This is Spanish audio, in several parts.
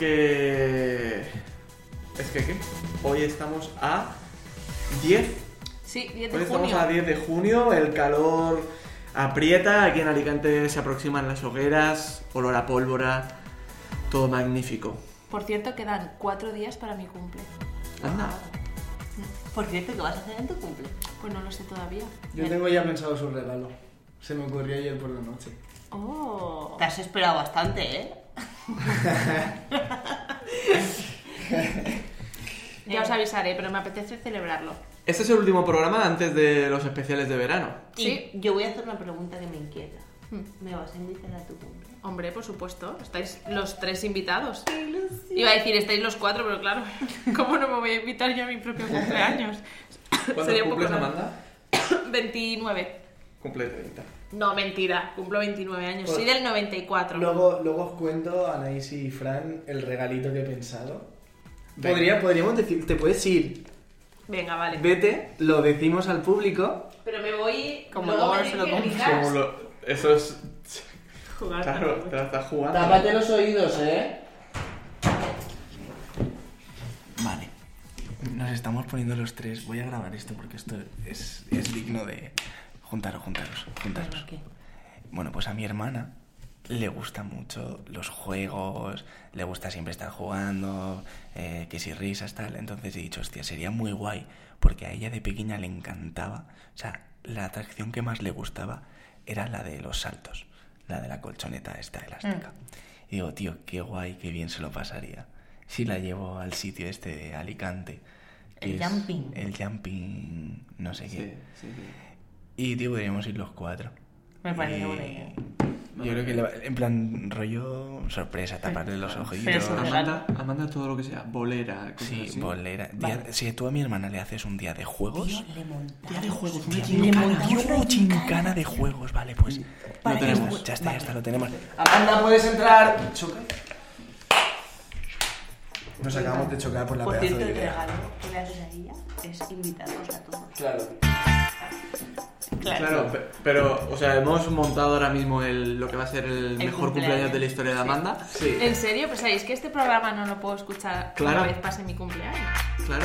que... ¿Es que qué? Hoy estamos a 10. Sí, 10 Hoy de estamos junio. a 10 de junio, el calor aprieta, aquí en Alicante se aproximan las hogueras, olor a pólvora, todo magnífico. Por cierto, quedan 4 días para mi cumple. Anda. Por cierto, ¿qué vas a hacer en tu cumple? Pues no lo sé todavía. Yo tengo ya pensado su regalo. Se me ocurrió ayer por la noche. Oh. Te has esperado bastante, ¿eh? Ya os avisaré, pero me apetece celebrarlo. Este es el último programa antes de los especiales de verano. Sí. Y yo voy a hacer una pregunta que me inquieta. Hmm. ¿Me vas a invitar a tu cumple? Hombre, por supuesto, estáis los tres invitados. Iba a decir, estáis los cuatro, pero claro, ¿cómo no me voy a invitar yo a mi propio cumpleaños? Sería un poco raro. 29. Cumple 30. No, mentira, cumplo 29 años. Pues- Soy del 94. Luego, luego os cuento, Anaís y Fran, el regalito que he pensado. Podría, podríamos decir, te puedes ir, Venga, vale. vete, lo decimos al público. Pero me voy. Como luego me se lo. Como lo- Eso es... Jugar Claro, te la estás jugando. Tápate los oídos, ¿eh? Vale. Nos estamos poniendo los tres. Voy a grabar esto porque esto es, es digno de... Juntaros, juntaros, juntaros. ¿Qué? Bueno, pues a mi hermana le gustan mucho los juegos, le gusta siempre estar jugando, eh, que si risas, tal. Entonces he dicho, hostia, sería muy guay, porque a ella de pequeña le encantaba. O sea, la atracción que más le gustaba era la de los saltos, la de la colchoneta esta elástica. Y digo, tío, qué guay, qué bien se lo pasaría. Si la llevo al sitio este de Alicante. El es jumping. El jumping, no sé Sí, qué. sí, sí. Y, tío, podríamos ir los cuatro. Me parece Y buena idea. Yo creo que le va- en plan rollo sorpresa, taparle los ojitos. Pero regalo. Amanda, Amanda todo lo que sea, bolera, cosas Sí, así. bolera. Día- si tú a mi hermana le haces un día de juegos. le montamos. Día de juegos, una Día gincana. de Yo, gincana de juegos, vale, pues. Lo tenemos. Ya está, ya está, lo tenemos. Amanda, puedes entrar. Choca. Nos acabamos de chocar por la Por pedazo cierto, de el idea. regalo que le haces a ella es invitarnos a todos. Claro. Claro, pe- pero, o sea, hemos montado ahora mismo el, lo que va a ser el, mejor cumpleaños. cumpleaños. de la historia de Amanda. Sí. ¿En serio? Pues sabéis que este programa no lo puedo escuchar Claro. una vez pase mi cumpleaños. Claro.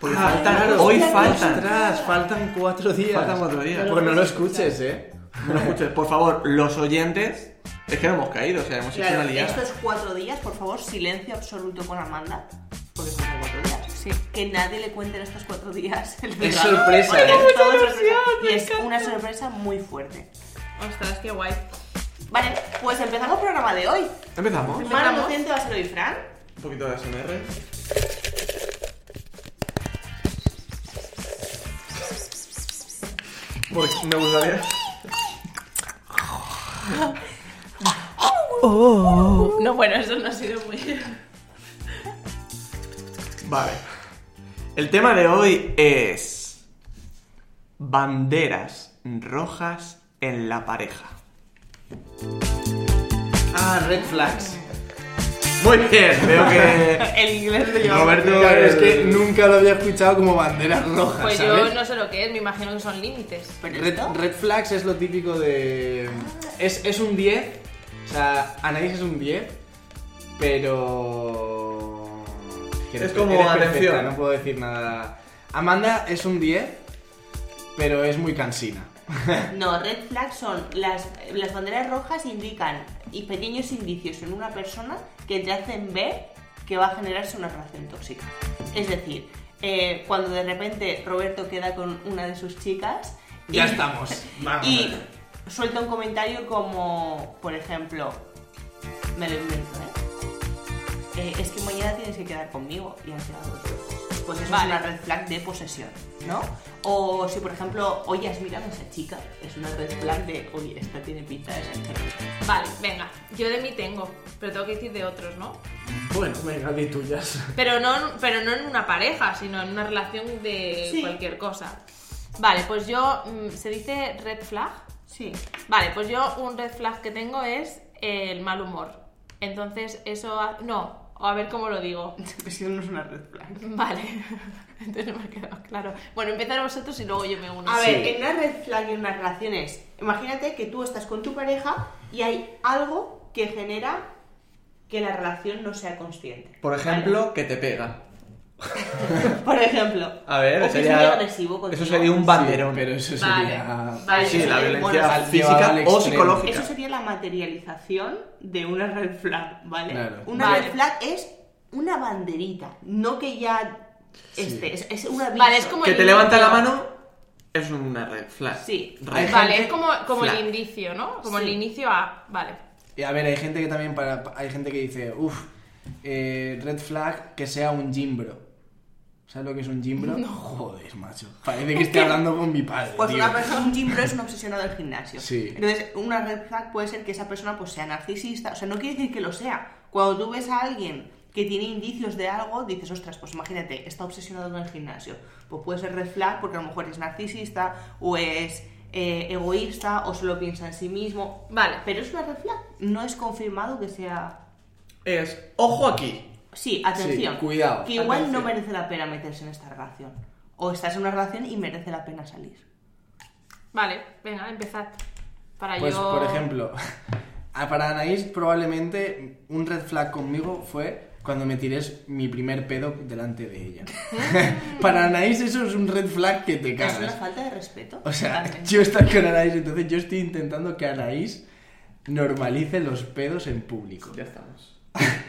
Porque Ah, faltan, claro, hoy faltan. Ostras, faltan cuatro días. Faltan cuatro días. Pues no lo escuches, eh. No lo escuches. Por favor, los oyentes, es que no hemos caído, o sea, hemos hecho una liada. estos cuatro días, por favor, silencio absoluto con Amanda. Sí. Que nadie le cuente en estos cuatro días. El Es regalo, sorpresa, porque ¿eh? es todo sorpresa. Y es una sorpresa muy fuerte. Ostras, qué guay. Vale, pues empezamos el programa de hoy. Empezamos. Mano Empezamos. inocente va a ser hoy, Fran. Un poquito de SMR. Porque me gustaría. No, bueno, eso no ha sido muy. Vale. El tema de hoy es. Banderas rojas en la pareja. Ah, red flags. Muy bien, veo que. El inglés de yo. Roberto. Claro, es que nunca lo había escuchado como banderas rojas. Pues ¿sabes? yo no sé lo que es, me imagino que son límites. Pero Red, esto, red flags es lo típico de. Es, es un 10. O sea, Anaís es un 10. Pero. Es como, eres perfecta, atención. No puedo decir nada. Amanda es un 10. Pero es muy cansina. no, red flags son las, las banderas rojas indican y pequeños indicios en una persona que te hacen ver que va a generarse una relación tóxica. Es decir, eh, cuando de repente Roberto queda con una de sus chicas y- Ya estamos. Vamos. y suelta un comentario como, por ejemplo, me lo invento, ¿eh? Eh, es que mañana tienes que quedar conmigo y han quedado dos veces. Pues eso Vale. es una red flag de posesión, ¿no? O si, por ejemplo, oye, has mirado a esa chica, es una red flag de, oye, esta tiene pinta de ser chévere. Vale, venga. Yo de mí tengo, pero tengo que decir de otros, ¿no? Bueno, venga, di tuyas. Pero no, pero no en una pareja, sino en una relación de Sí. cualquier cosa. Vale, pues yo. mm, ¿Se dice red flag? Sí. Vale, pues yo un red flag que tengo es el mal humor. Entonces, eso. ha- No, a ver cómo lo digo. Es que no es una red flag. Vale, entonces no me ha quedado claro. Bueno, empezar vosotros y luego yo me uno. A ver, en una red flag y en una relación es, imagínate que tú estás con tu pareja y hay algo que genera que la relación no sea consciente. Por ejemplo, que te pega. Por ejemplo. A ver, o que es sería- muy agresivo contigo. Eso sería un banderón. pero eso Vale, sería... vale. Sí, la violencia física al o extremo. psicológica. Eso sería la materialización de una red flag, ¿vale? Claro. Una Vale. red flag es una banderita, no que ya esté, es, es una Vale, es como Que te levanta la mano es una red flag. Sí. Red Vale, es como, como flag. el inicio, ¿no? Como Sí. el inicio a. Vale. Y a ver, hay gente que también para, hay gente que dice, uff, red flag que sea un gimbro. ¿Sabes lo que es un gimbro? Joder, macho. Parece que estoy hablando con mi padre. Pues tío. una persona, un gym bro es un obsesionado del gimnasio. Sí. Entonces, una red flag puede ser que esa persona pues sea narcisista. O sea, no quiere decir que lo sea. Cuando tú ves a alguien que tiene indicios de algo, dices, ostras, pues imagínate, está obsesionado con el gimnasio. Pues puede ser red flag porque a lo mejor es narcisista o es eh, egoísta o solo piensa en sí mismo. Vale. Pero es una red flag. No es confirmado que sea... Es, ojo aquí. Sí, atención. Sí, cuidado. Que igual Atención. no merece la pena meterse en esta relación. O estás en una relación y merece la pena salir. Vale, venga, empezad. Para Pues, yo. por ejemplo, a- para Anaís probablemente un red flag conmigo fue cuando me tires mi primer pedo delante de ella. para Anaís eso es un red flag que te Es una cagas. falta de respeto. O sea, Totalmente. yo estoy con Anaís, entonces yo estoy intentando que Anaís normalice los pedos en público. Ya estamos.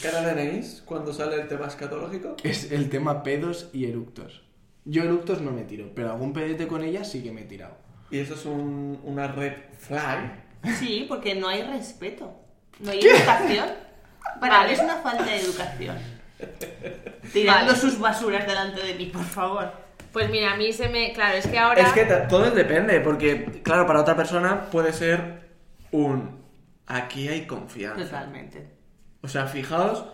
¿Qué hora tenéis cuando sale el tema escatológico? Es el tema pedos y eructos. Yo eructos no me tiro, pero algún pedete con ella sí que me he tirado. Y eso es un- una red flag. Sí, porque no hay respeto. No hay educación. Para Vale. mí es una falta de educación. Tirando Vale. sus basuras delante de mí, por favor. Pues mira, a mí se me. Claro, es que ahora. Es que todo depende, porque, claro, para otra persona puede ser un. Aquí hay confianza. Totalmente. O sea, fijaos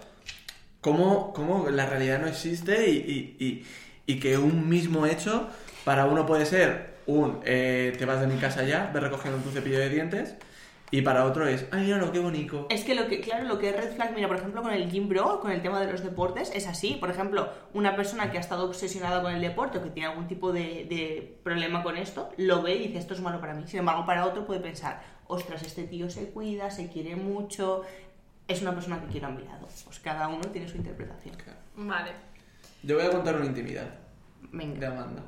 cómo, cómo la realidad no existe y, y- y- que un mismo hecho para uno puede ser un eh, te vas de mi casa ya, ve recogiendo tu cepillo de dientes y para otro es ay, no, qué bonito. Es que lo que, claro, lo que es red flag, mira, por ejemplo, con el gym bro, con el tema de los deportes, es así. Por ejemplo, una persona que ha estado obsesionada con el deporte o que tiene algún tipo de, de problema con esto, lo ve y dice, esto es malo para mí. Sin embargo, para otro puede pensar, ostras, este tío se cuida, se quiere mucho, es una persona que quiero a mi lado. Pues cada uno tiene su interpretación. Vale. Yo voy a contar una intimidad de Venga, Amanda.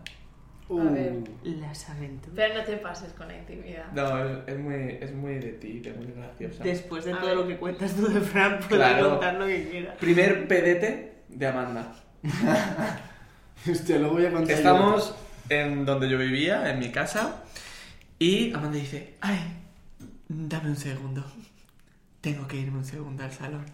A ver. las aventuras. Pero no te pases con la intimidad. No, es, es muy, es muy de ti, es muy graciosa. Después de A todo ver. lo que cuentas tú de Fran, puedes Claro. contar lo que quieras. Primer pedete de Amanda. Hostia, lo voy a contar. yo. Estamos en donde yo vivía, en mi casa, y Amanda dice, ay, dame un segundo. Tengo que irme un segundo al salón.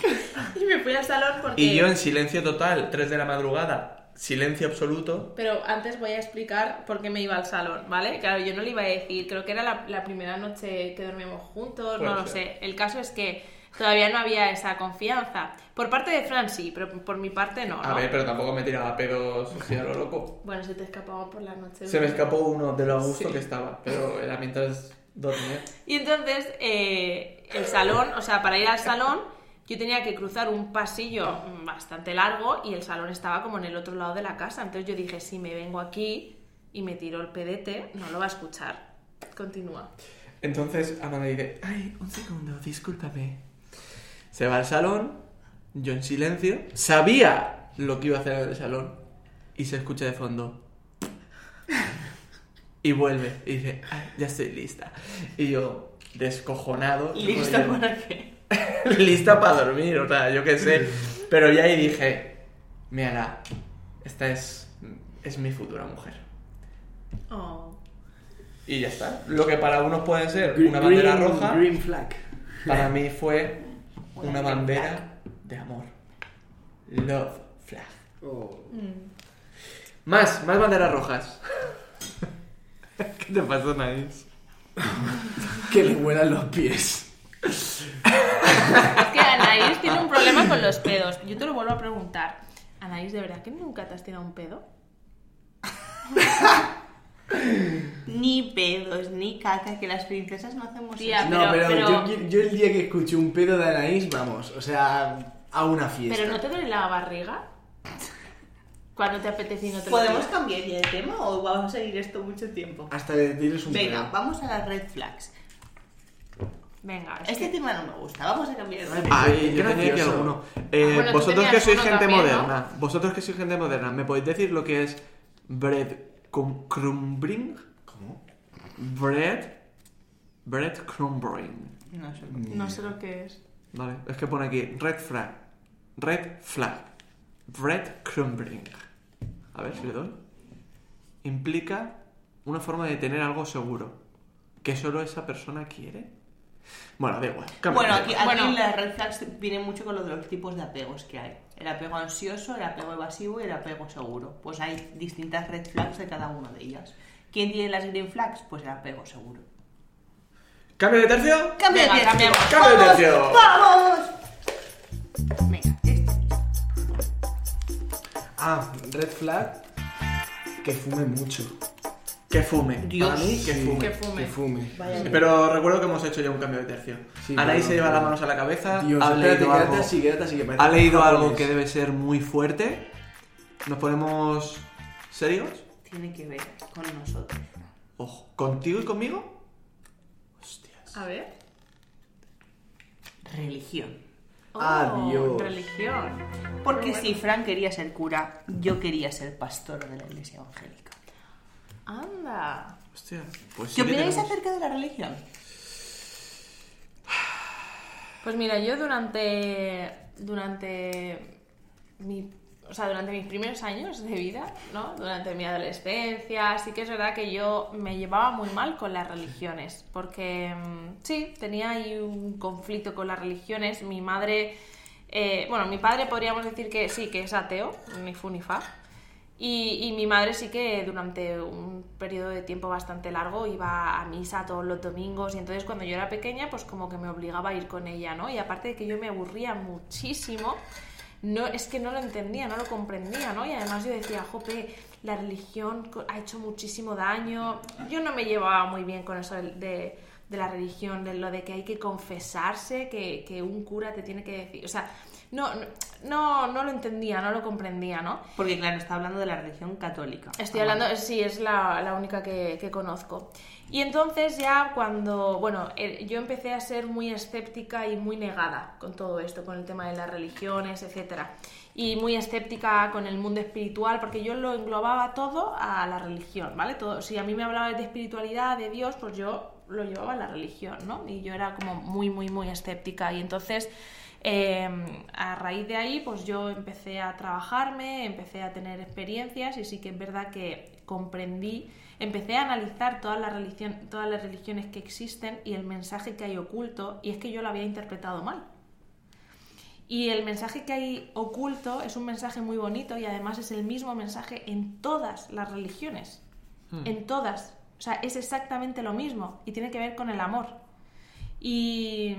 Y me fui al salón porque. Y yo en silencio total, 3 de la madrugada, silencio absoluto. Pero antes voy a explicar por qué me iba al salón, ¿vale? Claro, yo no le iba a decir, creo que era la, la primera noche que dormíamos juntos, Puede no lo ser. sé. El caso es que todavía no había esa confianza. Por parte de Fran sí, pero por mi parte no, A ¿no? ver, pero tampoco me tiraba pedos así a lo loco. Bueno, se te escapaba por la noche. Se me escapó uno de lo a gusto Sí. que estaba, pero era mientras dormía. Y entonces, eh, el salón, o sea, para ir al salón, yo tenía que cruzar un pasillo bastante largo y el salón estaba como en el otro lado de la casa. Entonces yo dije, si me vengo aquí y me tiro el pedete, no lo va a escuchar. Continúa. Entonces Amanda dice, ay, un segundo, discúlpame. Se va al salón, yo en silencio, sabía lo que iba a hacer en el salón y se escucha de fondo. Y vuelve y dice, ay, ya estoy lista. Y yo, descojonado. ¿Lista yo- para qué? lista para dormir, o sea, yo qué sé. Pero ya ahí dije, mira, esta es, es mi futura mujer. Oh. Y ya está. Lo que para unos puede ser Green- una bandera green- roja, Green flag. para mí fue Una bandera de amor. Love flag. Oh. Más, más banderas rojas. ¿Qué te pasó, Nice? Que le huelan los pies. Es que Anaís tiene un problema con los pedos. Yo te lo vuelvo a preguntar. Anaís, ¿de verdad que nunca te has tirado un pedo? Ni pedos, ni caca, que las princesas no hacemos Tía, eso. no, pero- pero, pero- Yo, yo el día que escuché un pedo de Anaís, vamos, o sea, a una fiesta. ¿Pero no te duele la barriga? Cuando te apetece y no te lo ¿Podemos cambiar ya de tema o vamos a seguir esto mucho tiempo? Hasta que tires un Venga, vamos a las red flags. Venga, es Este que- tema no me gusta, vamos a cambiar el tema. Ay, yo tenía aquí alguno. Eh, bueno, tú vosotros que sois gente también, ¿no? moderna, vosotros que sois gente moderna, ¿me podéis decir lo que es bread cum- crumbring? ¿Cómo? Bread. Bread crumbring. No sé. No sé lo que es. Vale, es que pone aquí red flag. Red flag. Bread crumbring. A ver si le doy. Implica una forma de tener algo seguro. Que solo esa persona quiere. Bueno, da igual. cambia Bueno, de aquí, aquí Bueno. las red flags viene mucho con lo de los tipos de apegos que hay. El apego ansioso, el apego evasivo y el apego seguro. Pues hay distintas red flags de cada una de ellas. ¿Quién tiene las green flags? Pues el apego seguro. ¿Cambio de tercio? ¡Cambio de tercio! ¡Cambio de ¡Vamos! tercio! ¡Vamos! Venga, este. Ah, red flag. Que fume mucho. Que fume. Dios. Para mí, que fume. Que fume. Que fume. Vaya Pero recuerdo que hemos hecho ya un cambio de tercio. Sí, Anaí se lleva las manos a la cabeza. Dios, ha espérate, leído, quédate algo, así, quédate así, que parece ha leído algo que debe ser muy fuerte. ¿Nos ponemos serios? Tiene que ver con nosotros. Ojo. ¿Contigo y conmigo? Hostias. A ver. Religión. Oh, Adiós. Religión. Porque si Frank quería ser cura, yo quería ser pastor de la iglesia evangélica. Anda. Hostia. Pues ¿Qué opináis tenemos- acerca de la religión? Pues mira, yo durante. Durante. Mi, o sea, durante mis primeros años de vida, ¿no? Durante mi adolescencia, sí que es verdad que yo me llevaba muy mal con las religiones. Porque mm, sí, tenía ahí un conflicto con las religiones. Mi madre. eh, bueno, mi padre podríamos decir que sí, que es ateo, ni fu ni fa. Y, y mi madre sí que durante un periodo de tiempo bastante largo iba a misa todos los domingos y entonces cuando yo era pequeña pues como que me obligaba a ir con ella, ¿no? Y aparte de que yo me aburría muchísimo, no, es que no lo entendía, no lo comprendía, ¿no? Y además yo decía, jope, la religión ha hecho muchísimo daño. Yo no me llevaba muy bien con eso de, de- de la religión, de lo de que hay que confesarse, que, que un cura te tiene que decir, o sea, no, no, no, lo entendía, no lo comprendía, ¿no? Porque claro, está hablando de la religión católica. Estoy hablando, sí, es la, la única que, que conozco. Y entonces ya cuando, bueno, eh, yo empecé a ser muy escéptica y muy negada con todo esto, con el tema de las religiones, etcétera. Y muy escéptica con el mundo espiritual, porque yo lo englobaba todo a la religión, ¿vale? Todo, si a mí me hablaba de espiritualidad, de Dios, pues yo lo llevaba a la religión, ¿no? Y yo era como muy, muy, muy escéptica. Y entonces eh, a raíz de ahí, pues yo empecé a trabajarme, empecé a tener experiencias y sí que es verdad que comprendí, empecé a analizar todas las, religión, todas las religiones que existen y el mensaje que hay oculto, y es que yo lo había interpretado mal. Y el mensaje que hay oculto es un mensaje muy bonito y además es el mismo mensaje en todas las religiones. En todas. O sea, es exactamente lo mismo y tiene que ver con el amor. Y,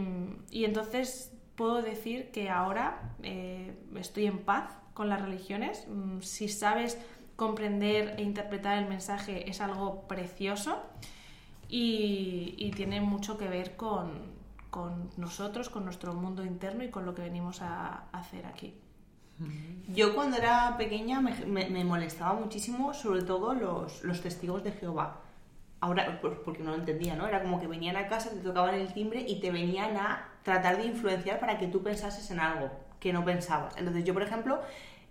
y entonces puedo decir que ahora eh, estoy en paz con las religiones. Mm, Si sabes comprender e interpretar el mensaje es algo precioso y, y tiene mucho que ver con, con nosotros, con nuestro mundo interno y con lo que venimos a hacer aquí. Yo cuando era pequeña me, me- me molestaba muchísimo, sobre todo los, los testigos de Jehová. Ahora, por- porque no lo entendía, ¿no? Era como que venían a casa, te tocaban el timbre y te venían a tratar de influenciar para que tú pensases en algo que no pensabas. Entonces yo, por ejemplo,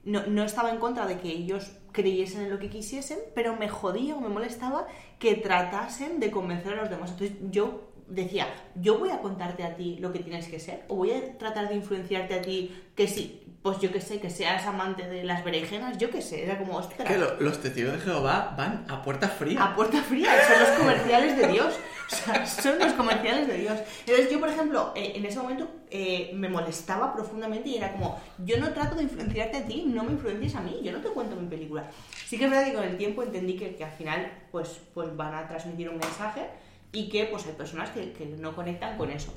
no, no estaba en contra de que ellos creyesen en lo que quisiesen, pero me jodía o me molestaba que tratasen de convencer a los demás. Entonces yo decía, yo voy a contarte a ti lo que tienes que ser, o voy a tratar de influenciarte a ti que sí, pues yo que sé, que seas amante de las berenjenas, yo que sé, era como, ostras, Que lo- los testigos de Jehová van a puerta fría. a puerta fría, son los comerciales de Dios, o sea, son los comerciales de Dios. Entonces yo, por ejemplo, eh, en ese momento eh, me molestaba profundamente y era como, yo no trato de influenciarte a ti, no me influencies a mí, yo no te cuento mi película. Sí que es verdad que con el tiempo entendí que, que al final pues, pues van a transmitir un mensaje y que pues hay personas que, no conectan con eso.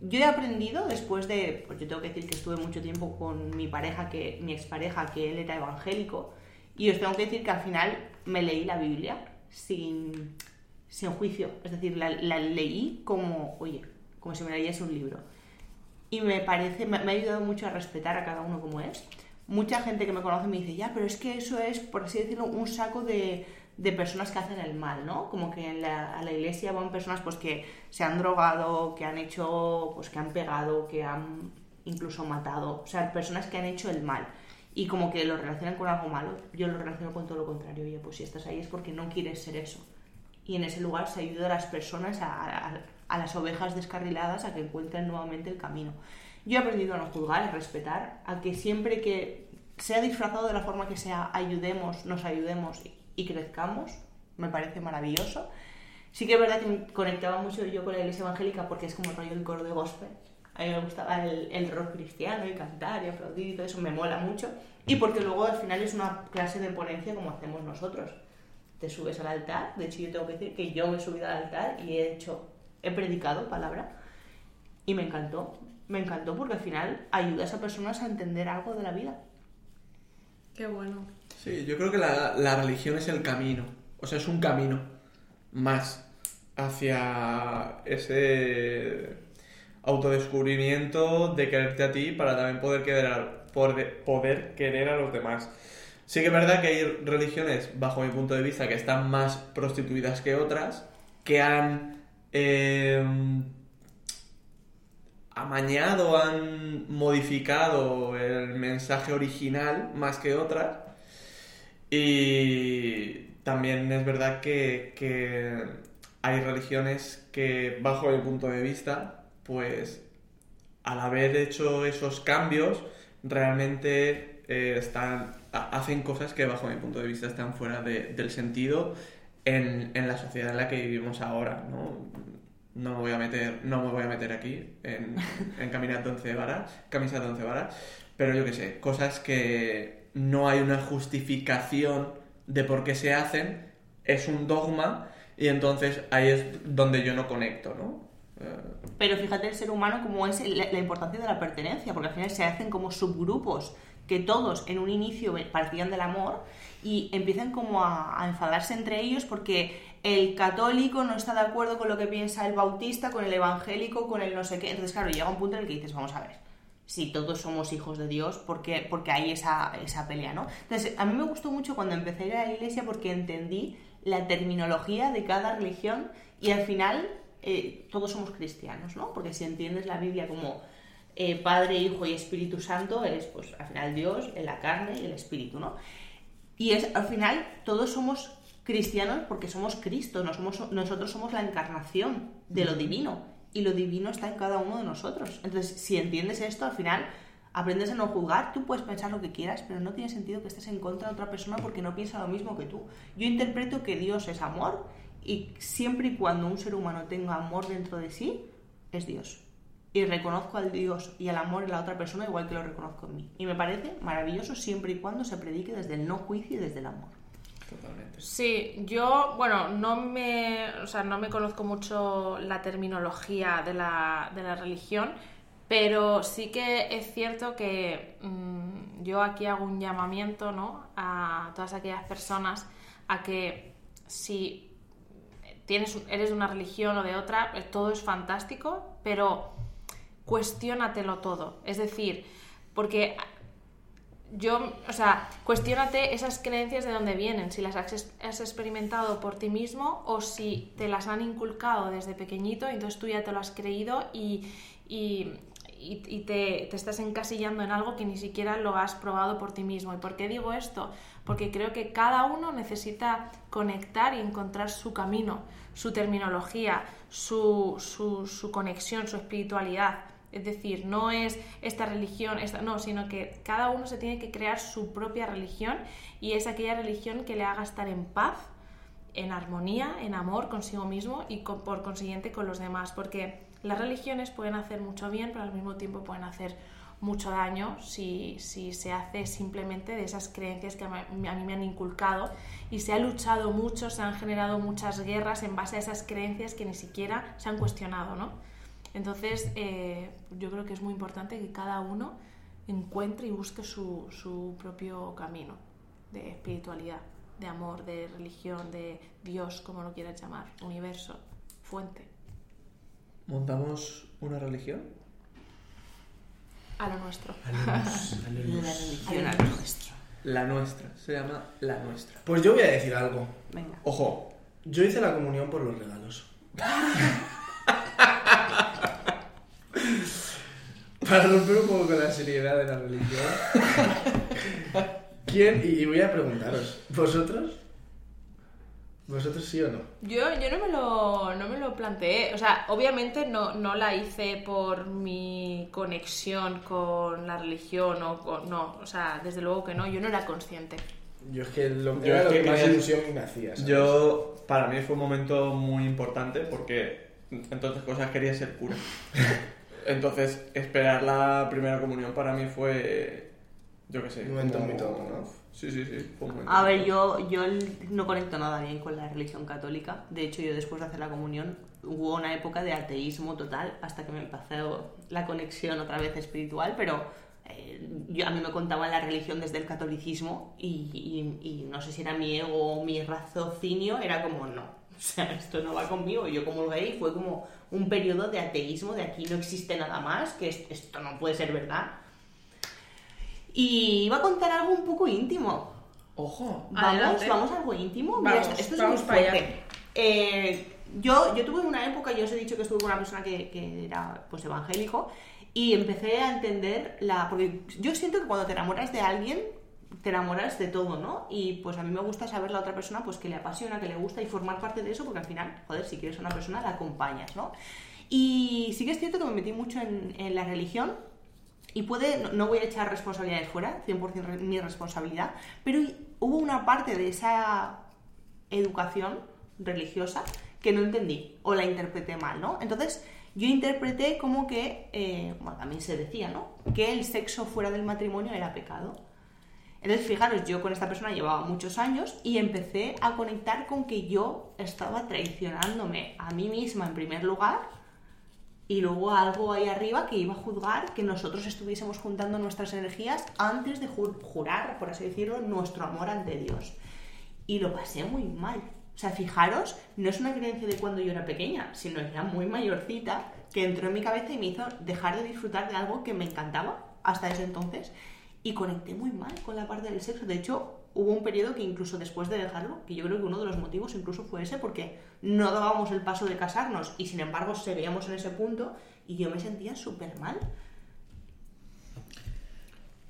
Yo he aprendido después de, pues yo tengo que decir que estuve mucho tiempo con mi pareja, que mi expareja, que él era evangélico, y os tengo que decir que al final me leí la Biblia sin, sin juicio, es decir, la, la leí como, oye, como si me leyese un libro. Y me parece, me, me ha ayudado mucho a respetar a cada uno como es. Mucha gente que me conoce me dice, ya, pero es que eso es, por así decirlo, un saco de, de personas que hacen el mal, ¿no? Como que en la, a la iglesia van personas pues que se han drogado, que han hecho, pues que han pegado, que han incluso matado, o sea, personas que han hecho el mal y como que lo relacionan con algo malo. Yo lo relaciono con todo lo contrario. Oye, pues si estás ahí es porque no quieres ser eso. Y en ese lugar se ayuda a las personas, a, a, las ovejas descarriladas, a que encuentren nuevamente el camino. Yo he aprendido a no juzgar, a respetar, a que siempre que sea disfrazado de la forma que sea, ayudemos, nos ayudemos y crezcamos. Me parece maravilloso. Sí que es verdad que me conectaba mucho yo con la iglesia evangélica porque es como el rollo del coro de gospel a mí me gustaba el, el, rock cristiano y cantar y aplaudir y todo eso, me mola mucho. Y porque luego al final es una clase de ponencia como hacemos nosotros. Te subes al altar, de hecho yo tengo que decir que yo me he subido al altar y he hecho, he predicado palabra y me encantó. Me encantó porque al final ayudas a personas a entender algo de la vida. Qué bueno. Sí, yo creo que la, la religión es el camino. O sea, es un camino más hacia ese autodescubrimiento de quererte a ti para también poder querer a, poder querer a los demás. Sí que es verdad que hay religiones, bajo mi punto de vista, que están más prostituidas que otras, que han em, amañado, han modificado el mensaje original más que otras. Y también es verdad que, que hay religiones que, bajo mi punto de vista, pues al haber hecho esos cambios, realmente eh, están, hacen cosas que bajo mi punto de vista están fuera del sentido en, la sociedad en la que vivimos ahora, ¿no? No me voy a meter, no me voy a meter aquí en, en caminar de 11 varas, camisa de 11 varas, pero yo qué sé, cosas que no hay una justificación de por qué se hacen, es un dogma y entonces ahí es donde yo no conecto, ¿no? Pero fíjate el ser humano como es la, importancia de la pertenencia, porque al final se hacen como subgrupos que todos en un inicio partían del amor y empiezan como a, enfadarse entre ellos porque el católico no está de acuerdo con lo que piensa el bautista, con el evangélico, con el no sé qué. Entonces, claro, llega un punto en el que dices, vamos a ver, si todos somos hijos de Dios, porque, porque hay esa, esa pelea, ¿no? Entonces, a mí me gustó mucho cuando empecé a ir a la iglesia porque entendí la terminología de cada religión y al final eh, todos somos cristianos, ¿no? Porque si entiendes la Biblia como eh, Padre, Hijo y Espíritu Santo, eres pues al final Dios, en la carne y el Espíritu, ¿no? Y es al final todos somos cristianos porque somos Cristo, nosotros somos la encarnación de lo divino y lo divino está en cada uno de nosotros. Entonces, si entiendes esto, al final aprendes a no juzgar, tú puedes pensar lo que quieras, pero no tiene sentido que estés en contra de otra persona porque no piensa lo mismo que tú. Yo interpreto que Dios es amor y siempre y cuando un ser humano tenga amor dentro de sí, es Dios. Y reconozco al Dios y al amor en la otra persona igual que lo reconozco en mí. Y me parece maravilloso siempre y cuando se predique desde el no juicio y desde el amor. Totalmente. Sí, yo, bueno, no me, o sea, no me conozco mucho la terminología de la, de la religión, pero sí que es cierto que mm, yo aquí hago un llamamiento ¿no? a todas aquellas personas a que si tienes, eres de una religión o de otra, eh, todo es fantástico, pero cuestiónatelo todo. Es decir, porque yo, o sea, cuestiónate esas creencias de dónde vienen, si las has, experimentado por ti mismo o si te las han inculcado desde pequeñito, entonces tú ya te lo has creído y, y, te, te, estás encasillando en algo que ni siquiera lo has probado por ti mismo. ¿Y por qué digo esto? Porque creo que cada uno necesita conectar y encontrar su camino, su terminología, su, su, su conexión, su espiritualidad. Es decir, no es esta religión, esta, no, sino que cada uno se tiene que crear su propia religión y es aquella religión que le haga estar en paz, en armonía, en amor consigo mismo y por consiguiente con los demás. Porque las religiones pueden hacer mucho bien, pero al mismo tiempo pueden hacer mucho daño si, se hace simplemente de esas creencias que a mí me han inculcado y se ha luchado mucho, se han generado muchas guerras en base a esas creencias que ni siquiera se han cuestionado, ¿no? Entonces, eh, yo creo que es muy importante que cada uno encuentre y busque su, su propio camino de espiritualidad, de amor, de religión, de Dios, como lo quieras llamar, universo, fuente. ¿Montamos una religión? A lo nuestro. A lo, nuestro. La nuestra, se llama La nuestra. Pues yo voy a decir algo. Venga. Ojo, Yo hice la comunión por los regalos. Para romper un poco con la seriedad de la religión. ¿Quién? Y, y voy a preguntaros, ¿vosotros? ¿Vosotros sí o no? Yo, yo no, me lo, no me lo planteé. O sea, obviamente no, no la hice por mi conexión con la religión o con- no. O sea, desde luego que no. Yo no era consciente. Yo es que lo, Yo era es lo que que más ilusión me hacía. ¿sabes? yo, para mí fue un momento muy importante porque, entre otras cosas, quería ser cura. Entonces, esperar la primera comunión para mí fue, yo qué sé. Un momento muy ¿no? Sí, sí, sí. fue un momento A ver, yo, yo no conecto nada bien con la religión católica. De hecho, yo después de hacer la comunión hubo una época de ateísmo total hasta que me pasó la conexión otra vez espiritual, pero eh, yo, a mí me contaban la religión desde el catolicismo y, y- y no sé si era mi ego o mi raciocinio, era como no. O sea, esto no va conmigo. Yo como gay fue como un periodo de ateísmo, de aquí no existe nada más, que es- esto no puede ser verdad. Y iba a contar algo un poco íntimo. Ojo. Vamos, Adelante. vamos a algo íntimo. Mira, Vamos, esto, es vamos muy para allá. fuerte. Eh, yo, yo tuve una época, yo os he dicho que estuve con una persona que, que era pues evangélico y empecé a entender la. Porque yo siento que cuando te enamoras de alguien, te enamoras de todo, ¿no? Y pues a mí me gusta saber la otra persona pues que le apasiona, que le gusta y formar parte de eso, porque al final, joder, si quieres a una persona, la acompañas, ¿no? Y sí que es cierto que me metí mucho en, la religión, y puede, no, voy a echar responsabilidades fuera, 100% re- mi responsabilidad, pero hubo una parte de esa educación religiosa que no entendí o la interpreté mal, ¿no? Entonces yo interpreté como que, eh, bueno, también se decía, ¿no? Que el sexo fuera del matrimonio era pecado. Entonces, fijaros, yo con esta persona llevaba muchos años y empecé a conectar con que yo estaba traicionándome a mí misma en primer lugar y luego algo ahí arriba que iba a juzgar que nosotros estuviésemos juntando nuestras energías antes de ju- jurar, por así decirlo, nuestro amor ante Dios. Y lo pasé muy mal. O sea, fijaros, no es una creencia de cuando yo era pequeña, sino era muy mayorcita que entró en mi cabeza y me hizo dejar de disfrutar de algo que me encantaba hasta ese entonces. Y conecté muy mal con la parte del sexo. De hecho, hubo un periodo que incluso después de dejarlo, que yo creo que uno de los motivos incluso fue ese, porque no dábamos el paso de casarnos y sin embargo seguíamos en ese punto y yo me sentía súper mal.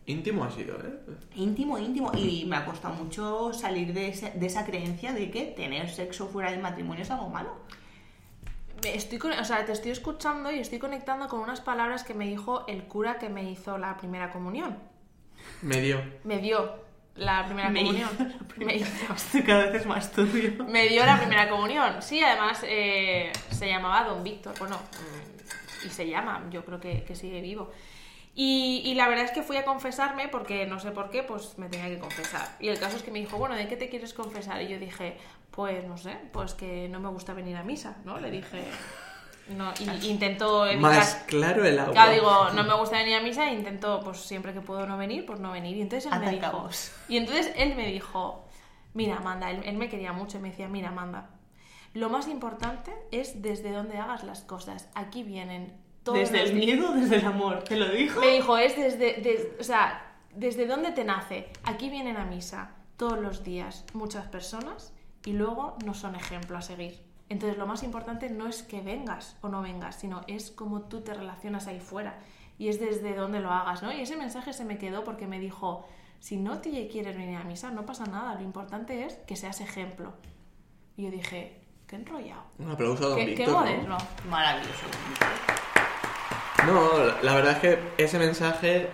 Íntimo ha sido, ¿eh? Íntimo, íntimo. Y me ha costado mucho salir de, ese- de esa creencia de que tener sexo fuera del matrimonio es algo malo. Estoy con- o sea, te estoy escuchando y estoy conectando con unas palabras que me dijo el cura que me hizo la primera comunión. Me dio. Me dio la primera Me comunión. hizo la Me hizo. Esto cada vez es más turbio. Me dio la primera comunión. Sí, además eh, se llamaba Don Víctor. Bueno, mm, y se llama, yo creo que, que sigue vivo. Y, y la verdad es que fui a confesarme porque no sé por qué, pues me tenía que confesar. Y el caso es que me dijo, bueno, ¿de qué te quieres confesar? Y yo dije, pues no sé, pues que no me gusta venir a misa, ¿no? Le dije, no, y intento evitar... Más claro el agua. Claro, digo, no me gusta venir a misa e intento, pues siempre que puedo no venir, pues no venir. Y entonces él me dijo, y entonces él me dijo, mira, Amanda, él, él me quería mucho y me decía, mira, Amanda, lo más importante es desde dónde hagas las cosas. Aquí vienen todos Desde los el días". miedo, desde el amor. ¿Te lo dijo? Me dijo, es desde, des- o sea, desde dónde te nace. Aquí vienen a misa todos los días muchas personas y luego no son ejemplo a seguir. Entonces lo más importante no es que vengas o no vengas, sino es cómo tú te relacionas ahí fuera y es desde dónde lo hagas, ¿no? Y ese mensaje se me quedó porque me dijo, si no te quieres venir a misa, no pasa nada, lo importante es que seas ejemplo. Y yo dije, qué enrollado. Un aplauso a Don Qué, qué Víctor. ¿no? moderno. Maravilloso. No, la- la verdad es que ese mensaje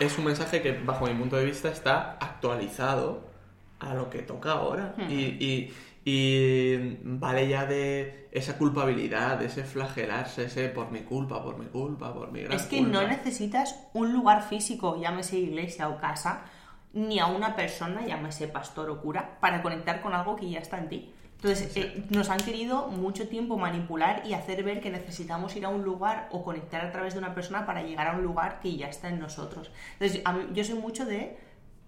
es un mensaje que, bajo mi punto de vista, está actualizado a lo que toca ahora. Hmm. Y, y- y vale ya de esa culpabilidad, de ese flagelarse, ese por mi culpa, por mi culpa, por mi gran Es que culpa. no necesitas un lugar físico, llámese iglesia o casa, ni a una persona, llámese pastor o cura, para conectar con algo que ya está en ti. Entonces, eh, nos han querido mucho tiempo manipular y hacer ver que necesitamos ir a un lugar o conectar a través de una persona para llegar a un lugar que ya está en nosotros. Entonces, mí- yo soy mucho de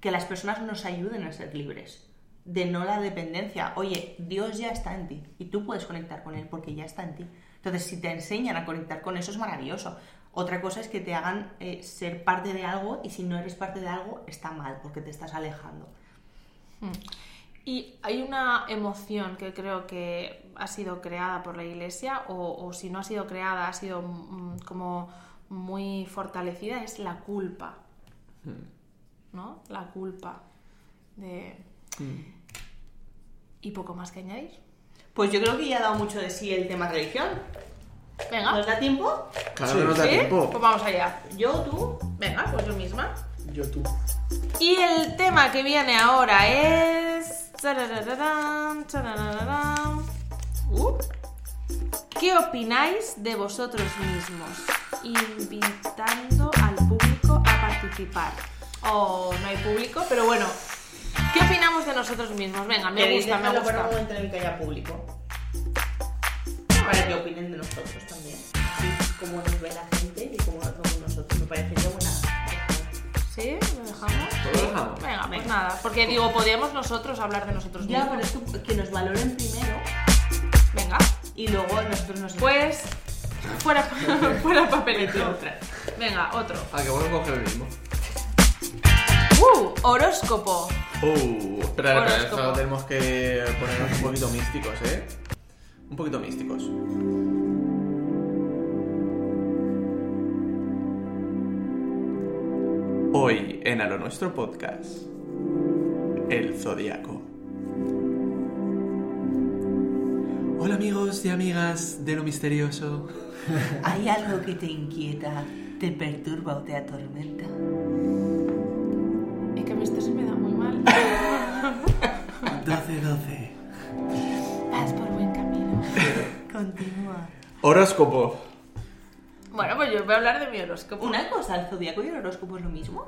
que las personas nos ayuden a ser libres, de no la dependencia. Oye, Dios ya está en ti y tú puedes conectar con Él porque ya está en ti. Entonces, si te enseñan a conectar con eso es maravilloso. Otra cosa es que te hagan eh, ser parte de algo y si no eres parte de algo está mal porque te estás alejando. Hmm. Y hay una emoción que creo que ha sido creada por la iglesia o, si no ha sido creada, ha sido mm, como muy fortalecida, es la culpa. Hmm. ¿No? La culpa. De... Hmm. ¿Y poco más que añadir? Pues yo creo que ya ha dado mucho de sí el tema religión. Venga. ¿Nos da tiempo? Claro que nos da tiempo. Pues vamos allá. Yo, tú. Venga, pues yo misma. Yo, tú. Y el tema que viene ahora es... Uh. ¿Qué opináis de vosotros mismos? Invitando al público a participar. O no hay público, pero bueno. ¿Qué opinamos de nosotros mismos? Venga, me gusta, me gusta. para un momento en el que haya público. Para que opinen de nosotros también. Sí, cómo nos ve la gente y cómo nos vemos nosotros. Me parecería buena. ¿Sí? ¿Lo dejamos? Lo dejamos. Venga, pues nada. Porque digo, podríamos nosotros hablar de nosotros mismos. Ya, pero es que nos valoren primero. Venga. Y luego nosotros nos. Pues. Fuera, fuera papelito. Venga, otro. Ah, que bueno coger el mismo. Uh, horóscopo. Uh, espera, espera, esto tenemos que ponernos un poquito místicos, ¿eh? Un poquito místicos. Hoy en A lo Nuestro Podcast, el Zodíaco. Hola amigos y amigas de lo misterioso. ¿Hay algo que te inquieta, te perturba o te atormenta? 12-12. Vas por buen camino. Continúa. Horóscopo. Bueno, pues yo voy a hablar de mi horóscopo. Una cosa, ¿el zodiaco y el horóscopo es lo mismo?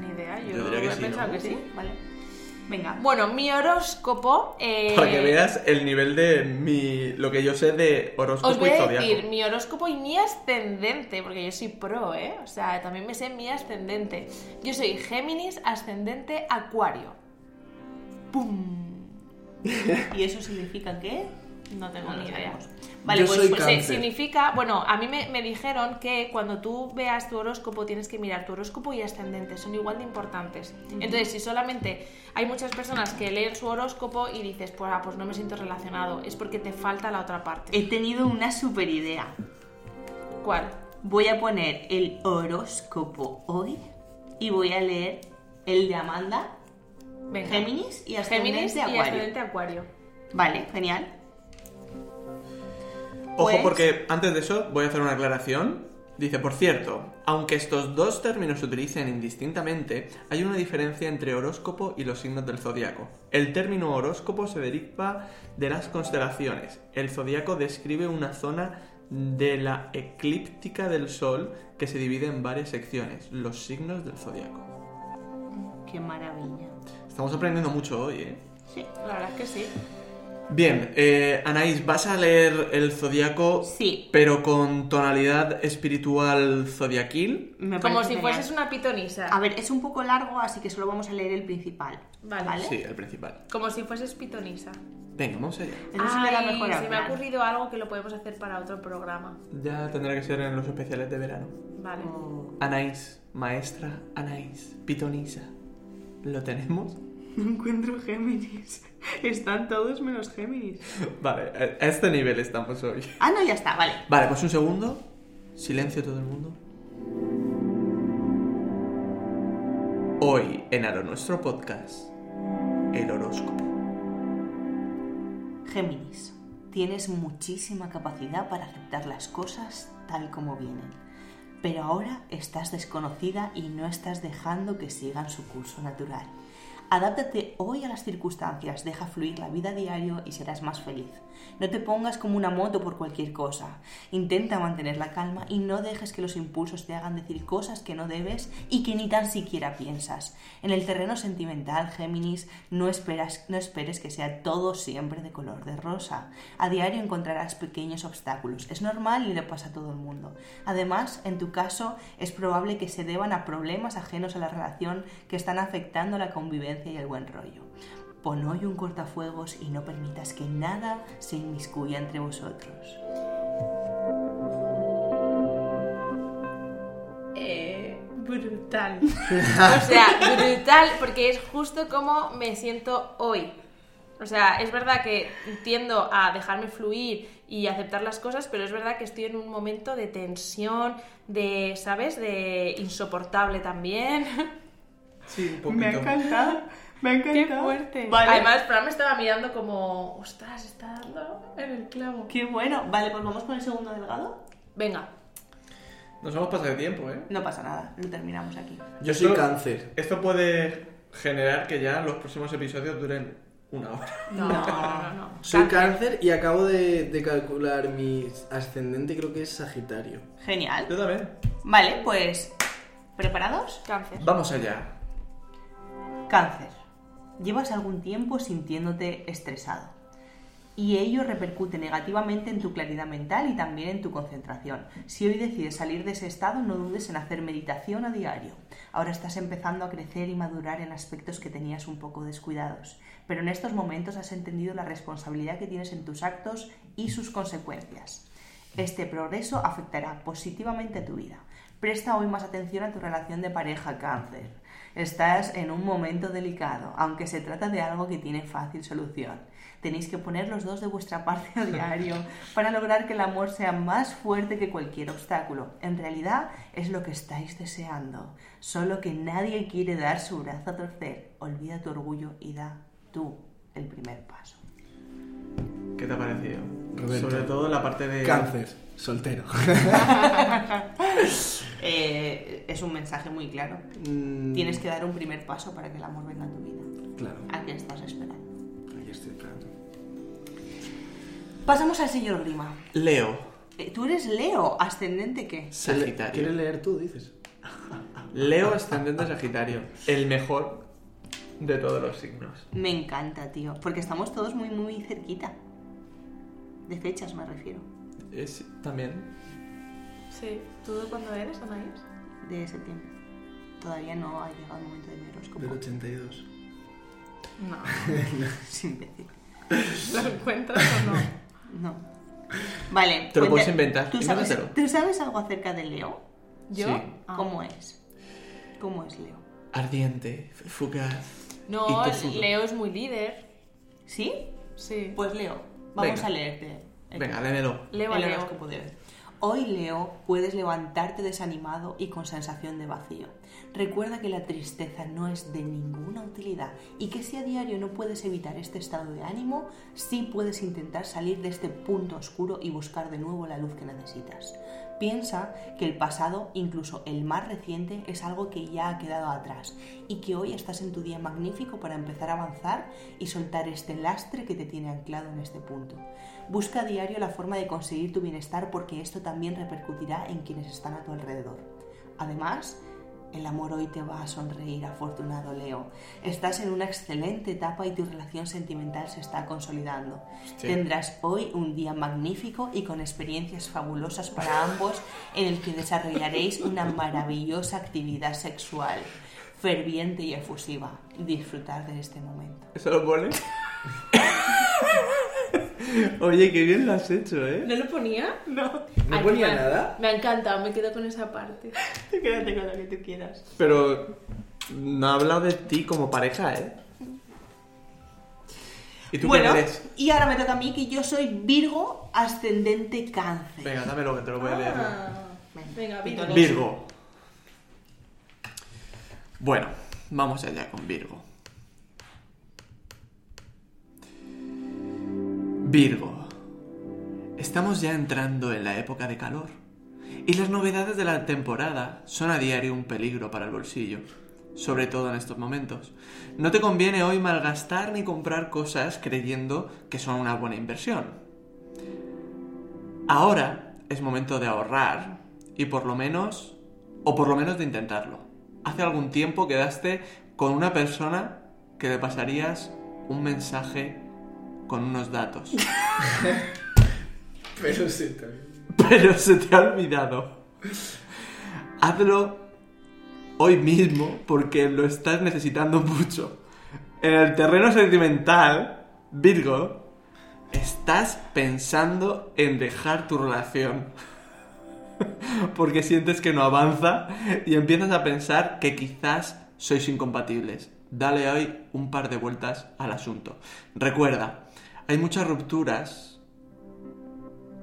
Ni idea, yo, Yo diría que he sí, pensado ¿no? que sí. Vale. Venga. Bueno, mi horóscopo. eh, Para que veas el nivel de mi. lo que yo sé de horóscopo Os voy y a zodiaco. decir mi horóscopo y mi ascendente, porque yo soy pro, ¿eh? O sea, también me sé mi ascendente. Yo soy Géminis, ascendente, Acuario. ¡Pum! ¿Y eso significa qué? No tengo No ni idea. Vale, Yo pues, soy pues, cáncer. significa, bueno, a mí me, me dijeron que cuando tú veas tu horóscopo tienes que mirar tu horóscopo y ascendente, son igual de importantes. Entonces, si solamente hay muchas personas que leen su horóscopo y dices, pues, ah, pues no me siento relacionado, es porque te falta la otra parte. he tenido una super idea. ¿Cuál? Voy a poner el horóscopo hoy y voy a leer el de Amanda, Venga. Géminis y ascendente Géminis y Acuario. ascendente Acuario. Vale, genial. Ojo, Pues- porque antes de eso voy a hacer una aclaración. Dice, por cierto, aunque estos dos términos se utilicen indistintamente, hay una diferencia entre horóscopo y los signos del zodiaco. El término horóscopo se deriva de las constelaciones. El zodiaco describe una zona de la eclíptica del Sol que se divide en varias secciones, los signos del zodiaco. Qué maravilla. Estamos aprendiendo mucho hoy, ¿eh? Sí. La verdad es que sí. Bien, eh, Anaís, ¿vas a leer el zodiaco Sí. pero con tonalidad espiritual zodiaquil? Me Como si genial. fueses una pitonisa. A ver, es un poco largo, así que solo vamos a leer el principal. Vale. Sí, el principal. Como si fueses pitonisa. Venga, vamos allá. Ay, mejor a se me ha ocurrido algo que lo podemos hacer para otro programa. Ya tendrá que ser en los especiales de verano. Vale. Oh. Anaís, maestra Anaís, pitonisa. ¿Lo tenemos? No encuentro Géminis. Están todos menos Géminis. Vale, a este nivel estamos hoy. Ah, no, ya está, vale. Vale, pues un segundo. Silencio todo el mundo. Hoy en A lo Nuestro Podcast, el horóscopo. Géminis, tienes muchísima capacidad para aceptar las cosas tal como vienen. Pero ahora estás desconocida y no estás dejando que sigan su curso natural. Adáptate hoy a las circunstancias, deja fluir la vida diario y serás más feliz. No te pongas como una moto por cualquier cosa. Intenta mantener la calma y no dejes que los impulsos te hagan decir cosas que no debes y que ni tan siquiera piensas. En el terreno sentimental, Géminis, no, esperas, no esperes que sea todo siempre de color de rosa. A diario encontrarás pequeños obstáculos. Es normal y le pasa a todo el mundo. Además, en tu caso, es probable que se deban a problemas ajenos a la relación que están afectando la convivencia y el buen rollo. Pon hoy un cortafuegos y no permitas que nada se inmiscuya entre vosotros. brutal. O sea, brutal, porque es justo como me siento hoy. O sea, es verdad que tiendo a dejarme fluir y aceptar las cosas, pero es verdad que estoy en un momento de tensión, de, ¿sabes? De insoportable también. Sí, un poquito. Me ha encantado. Me ha encantado. Qué fuerte. Vale. Además, Fran me estaba mirando como, ostras, está dando en el clavo. Qué bueno. Vale, pues vamos con el segundo delgado. Venga, Nos hemos pasado de tiempo, ¿eh? No pasa nada, lo terminamos aquí. Yo soy Esto- cáncer. Esto puede generar que ya los próximos episodios duren una hora. no, no, no. no. Soy cáncer y acabo de, de calcular mi ascendente, creo que es Sagitario. Genial. Yo también. Vale, pues. ¿Preparados? Cáncer. Vamos allá. Cáncer. Llevas algún tiempo sintiéndote estresado. Y ello repercute negativamente en tu claridad mental y también en tu concentración. Si hoy decides salir de ese estado, no dudes en hacer meditación a diario. Ahora estás empezando a crecer y madurar en aspectos que tenías un poco descuidados. Pero en estos momentos has entendido la responsabilidad que tienes en tus actos y sus consecuencias. Este progreso afectará positivamente a tu vida. Presta hoy más atención a tu relación de pareja cáncer. Estás en un momento delicado, aunque se trata de algo que tiene fácil solución. Tenéis que poner los dos de vuestra parte a diario para lograr que el amor sea más fuerte que cualquier obstáculo. En realidad es lo que estáis deseando, solo que nadie quiere dar su brazo a torcer. Olvida tu orgullo y da tú el primer paso. ¿Qué te ha parecido? Roberto. Sobre todo la parte de... Cáncer, soltero. Eh, es un mensaje muy claro. Mm, Tienes que dar un primer paso para que el amor venga a tu vida. Claro, ¿A qué estás esperando? aquí estoy esperando. Pasamos al señor Grima. Leo. Eh, Tú eres Leo, ascendente qué? Sagitario. ¿Quieres leer tú, dices? Leo ascendente Sagitario. El mejor de todos los signos. Me encanta, tío, porque estamos todos muy, muy cerquita. De fechas me refiero, Es también. Sí. ¿Tú de cuándo eres, Anaís? de septiembre. Todavía no ha llegado el momento de mi horóscopo. Del 82. No. Es imbécil. ¿Lo encuentras o no? No. Vale. Te lo cuenta- puedes inventar, ¿Tú sabes. ¿Tú sabes algo acerca de Leo? ¿Yo? Sí. Ah. ¿Cómo es? ¿Cómo es Leo? Ardiente, fugaz. No. Leo es muy líder. ¿Sí? Sí. Pues Leo, vamos Venga. a leerte. Venga, lémelo. Leo. Hoy, Leo, puedes levantarte desanimado y con sensación de vacío. Recuerda que la tristeza no es de ninguna utilidad y que si a diario no puedes evitar este estado de ánimo, sí puedes intentar salir de este punto oscuro y buscar de nuevo la luz que necesitas. Piensa que el pasado, incluso el más reciente, es algo que ya ha quedado atrás y que hoy estás en tu día magnífico para empezar a avanzar y soltar este lastre que te tiene anclado en este punto. Busca a diario la forma de conseguir tu bienestar porque esto también repercutirá en quienes están a tu alrededor. Además, el amor hoy te va a sonreír, afortunado Leo. Estás en una excelente etapa y tu relación sentimental se está consolidando. Hostia. Tendrás hoy un día magnífico y con experiencias fabulosas para ambos en el que desarrollaréis una maravillosa actividad sexual, ferviente y efusiva. Disfrutar de este momento. ¿Eso lo pone? Oye, qué bien lo has hecho, ¿eh? ¿No lo ponía? No, ¿No Ay, ponía me nada? Me ha encantado, me quedo con esa parte. quédate con lo que tú quieras. Pero no ha hablado de ti como pareja, ¿eh? ¿Y tú Bueno, qué eres? y ahora me toca a mí que yo soy Virgo ascendente cáncer. Venga, dámelo que te lo voy a leer. Ah, venga, Virgo. Virgo. Bueno, vamos allá con Virgo. Virgo. Estamos ya entrando en la época de calor. Y las novedades de la temporada son a diario un peligro para el bolsillo. Sobre todo en estos momentos. No te conviene hoy malgastar ni comprar cosas creyendo que son una buena inversión. Ahora es momento de ahorrar y por lo menos, o por lo menos de intentarlo. Hace algún tiempo quedaste con una persona que le pasarías un mensaje con unos datos, Pero sí, también. pero se te ha olvidado. Hazlo hoy mismo porque lo estás necesitando mucho. En el terreno sentimental, Virgo, estás pensando en dejar tu relación. porque sientes que no avanza y empiezas a pensar que quizás sois incompatibles. Dale hoy un par de vueltas al asunto. Recuerda, hay muchas rupturas.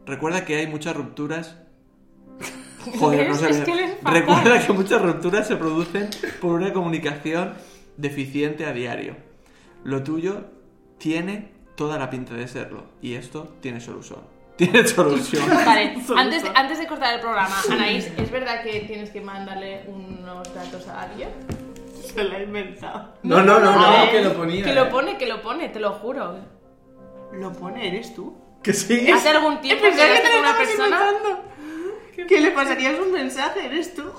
Recuerda que hay muchas rupturas. Joder, no sé. Es que. Recuerda que muchas rupturas se producen por una comunicación deficiente a diario. Lo tuyo tiene toda la pinta de serlo y esto tiene solución. Tiene solución. Vale, antes, antes de cortar el programa, Anaís, ¿es verdad que tienes que mandarle unos datos a alguien? Se la he inventado. No, no, no, a no, ver, que lo ponía. Que lo pone, que lo pone, te lo juro. Lo pone, ¿eres tú? Que sí. ¿Hace algún tiempo que que hablaste te con una persona? ¿Qué le pasarías un mensaje? ¿Eres tú?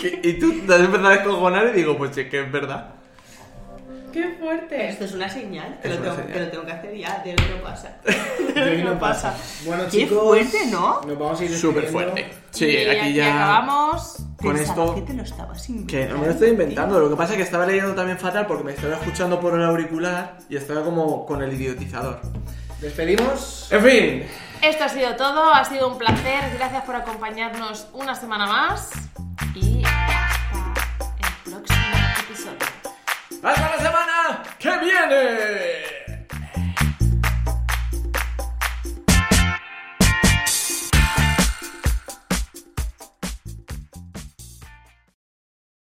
Que- y tú te has empezado a descojonar y digo, pues sí, que es verdad. ¡Qué fuerte! Esto es una señal. Te lo, una tengo, señal. te lo tengo que hacer ya. De hoy no pasa. De hoy no pasa. Bueno, Qué chicos. fuerte, ¿no? Nos vamos a ir Súper fuerte. Sí, y aquí ya. acabamos. Con Pensaba esto. que te lo estabas Que inventando. no me lo estoy inventando, lo que pasa es que estaba leyendo también fatal porque me estaba escuchando por el auricular y estaba como con el idiotizador. Despedimos. En fin, Esto ha sido todo, ha sido un placer. Gracias por acompañarnos una semana más. Y hasta el próximo episodio. ¡hasta que viene!